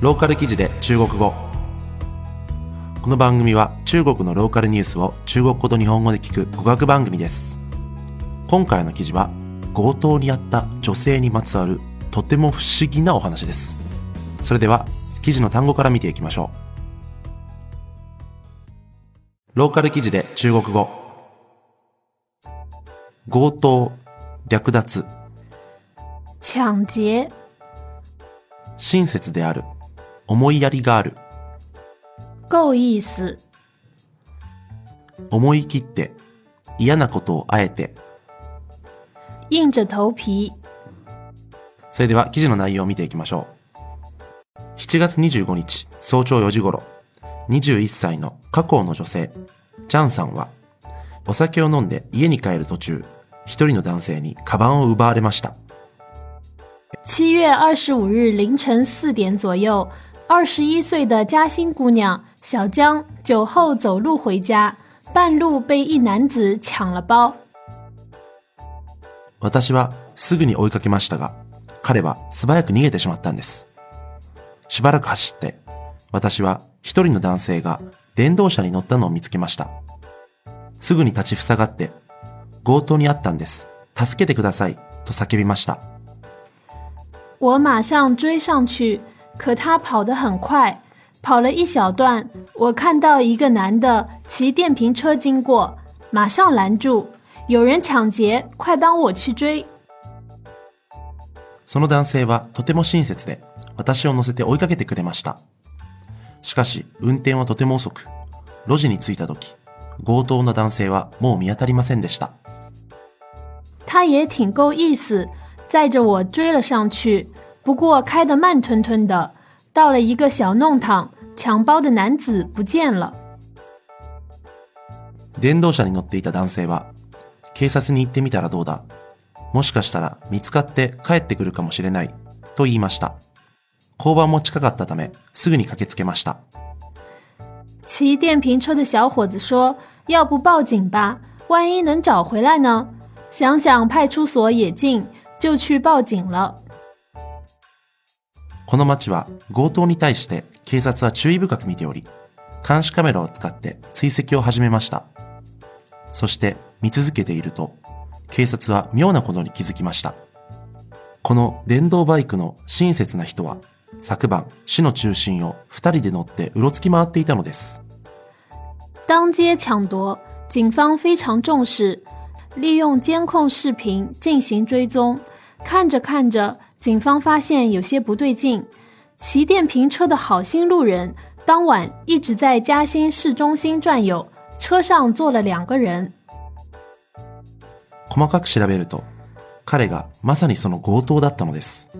ローカル記事で中国語。この番組は中国のローカルニュースを中国語と日本語で聞く語学番組です。今回の記事は強盗にあった女性にまつわるとても不思議なお話です。それでは記事の単語から見ていきましょう。ローカル記事で中国語。強盗略奪。抢劫、親切である思いやりがある。够意思、思い切って嫌なことをあえて。硬着头皮、それでは記事の内容を見ていきましょう。7月25日早朝4時頃21歳の華光の女性ジャンさんはお酒を飲んで家に帰る途中一人の男性にカバンを奪われました。七月二十五日凌晨四点左右，二十一岁的嘉兴姑娘小江酒后走路回家，半路被一男子抢了包。私はすぐに追いかけましたが彼は素早く逃げてしまったんです。しばらく走って私は一人の男性が電動車に乗ったのを見つけました。すぐに立ちふさがって強盗にあったんです。助けてくださいと叫びました。我马上追上去，可他跑得很快，跑了一小段，我看到一个男的骑电瓶车经过，马上拦住，有人抢劫，快帮我去追！その男性はとても親切で私を乗せて追いかけてくれました。しかし運転はとても遅く、路地に着いた時、強盗の男性はもう見当たりませんでした。他也挺够意思，载着我追了上去， 不过开得慢吞吞的，到了一个小弄堂，抢包的男子不见了。電動車に乗っていた男性は、警察に行ってみたらどうだもしかしたら見つかって帰ってくるかもしれない、と言いました。交番も近かったため、すぐに駆けつけました。骑电瓶车的小伙子说：“要不报警吧，万一能找回来呢？”想想派出所也近，就去报警了。 ”この町は強盗に対して警察は注意深く見ており、監視カメラを使って追跡を始めました。そして見続けていると、警察は妙なことに気づきました。この電動バイクの親切な人は、昨晩市の中心を二人で乗ってうろつき回っていたのです。当街抢夺，警方非常重视，利用监控视频进行追踪。看着看着，警方发现有些不对劲。骑电瓶车的好心路人当晚一直在嘉兴市中心转悠，车上坐了两个人。細かく調べると、彼がまさにその強盗だったのです。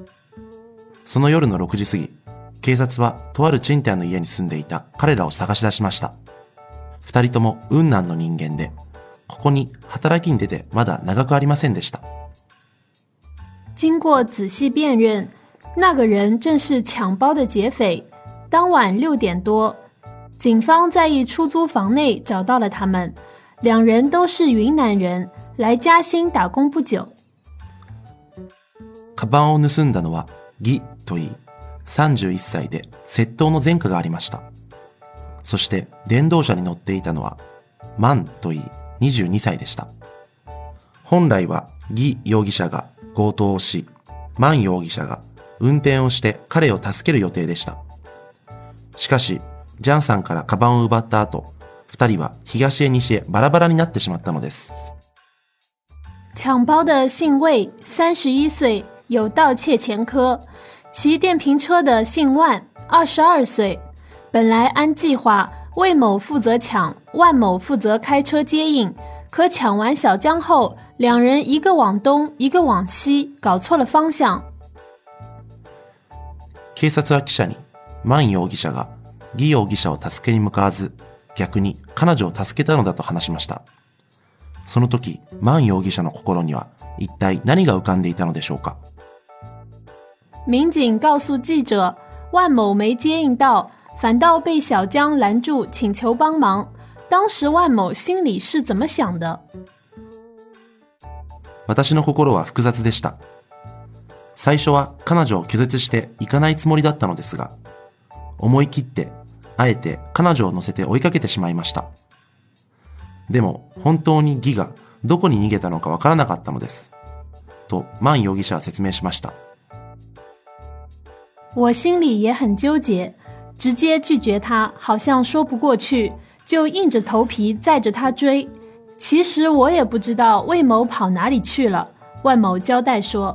その夜の6時過ぎ、警察はとある賃貸の家に住んでいた彼らを探し出しました。二人とも雲南の人間で、ここに働きに出てまだ長くありませんでした。经过仔细辨认，那个人正是抢包的劫匪。当晚六点多，警方在一出租房内找到了他们，两人都是云南人，来嘉兴打工不久。カバンを盗んだのはギといい、31歳で窃盗の前科がありました。そして電動車に乗っていたのはマンといい、22歳でした。本来はギ容疑者が 強盗をし、マン容疑者が運転をして彼を助ける予定でした。しかし、ジャンさんからカバンを奪った後、二人は東へ西へバラバラになってしまったのです。抢包的姓魏，三十一岁，有盗窃前科；骑电瓶车的姓万，二十二岁。本来按计划，魏某负责抢，万某负责开车接应。可抢完小江后，两人一个往东，一个往西，搞错了方向。警察は記者に、マン容疑者がギ容疑者を助けに向かわず、逆に彼女を助けたのだと話しました。その時、マン容疑者の心には一体何が浮かんでいたのでしょうか民警告诉记者，万某没接应到，反倒被小江拦住，请求帮忙。当时万某心里是怎么想的？ 私の心は複雑でした。最初は彼女を拒絶して行かないつもりだったのですが、思い切って、あえて彼女を乗せて追いかけてしまいました。でも、本当にギがどこに逃げたのかわからなかったのです。と、マン容疑者は説明しました。我心里也很纠结，直接拒绝他好像说不过去，就硬着头皮载着他追。其实我也不知道魏某跑哪里去了。万某交代说，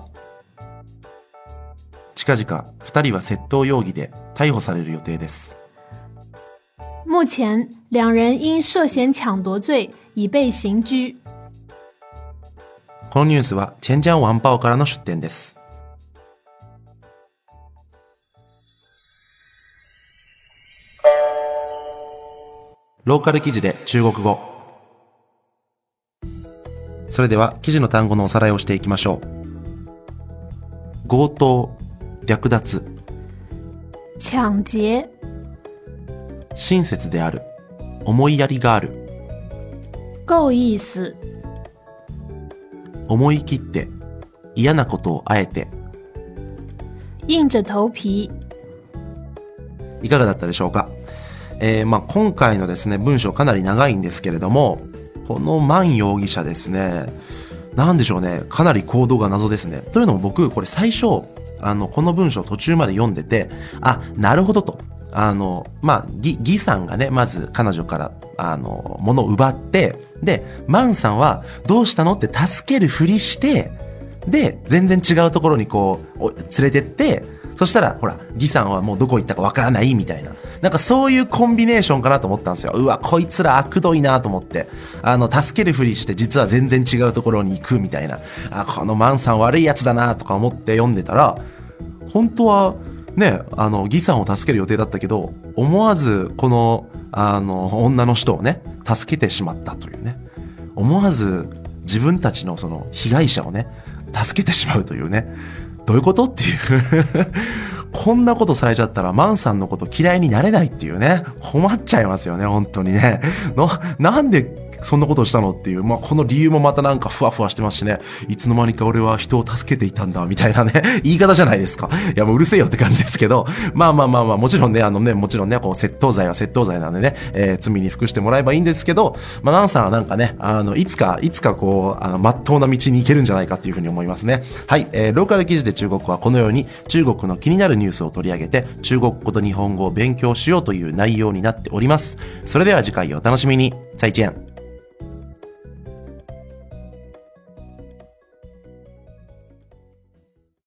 近々、二人は窃盗容疑で逮捕される予定です。目前两人因涉嫌抢夺罪已被刑拘。このニュースは、チェンジャンワンパオからの出展です。ローカル記事で中国語。それでは、記事の単語のおさらいをしていきましょう。強盗、略奪、抢劫、親切である、思いやりがある、够意思、思い切って、嫌なことをあえて、硬着头皮、いかがだったでしょうか、えーまあ、今回のですね、文章かなり長いんですけれども、このマン容疑者ですね、なんでしょうね、かなり行動が謎ですね。というのも僕、これ最初、あの、この文章途中まで読んでて、あ、なるほどと。あの、まあ、ギ、ギさんがね、まず彼女から、あの、物を奪って、で、マンさんは、どうしたのって助けるふりして、で、全然違うところにこう、連れてって、そしたら、ほら、ギさんはもうどこ行ったかわからないみたいな。なんかそういうコンビネーションかなと思ったんですよ。うわ、こいつら悪どいなと思って。あの、助けるふりして実は全然違うところに行くみたいな。あ、このマンさん悪いやつだなとか思って読んでたら、本当は、ね、あの、ギさんを助ける予定だったけど、思わずこの、あの、女の人をね、助けてしまったというね。思わず自分たちのその被害者をね、助けてしまうというね。どういうこと？っていう。こんなことされちゃったら、マンさんのこと嫌いになれないっていうね。困っちゃいますよね、本当にね。の、なんでそんなことをしたの？っていう、まあ、この理由もまたなんかふわふわしてますしね。いつの間にか俺は人を助けていたんだ、みたいなね。言い方じゃないですか。いや、もううるせえよって感じですけど。まあまあまあまあ、もちろんね、あのね、もちろんね、こう、窃盗罪は窃盗罪なんでね、えー罪に服してもらえばいいんですけど、まあ、ナンさんはなんかね、あの、いつか、いつかこう、あの、まっとうな道に行けるんじゃないかっていうふうに思いますね。はい、えーローカル記事で中国はこのように、中国の気になるニュースを取り上げて、中国語と日本語を勉強しようという内容になっております。それでは次回お楽しみに。再见。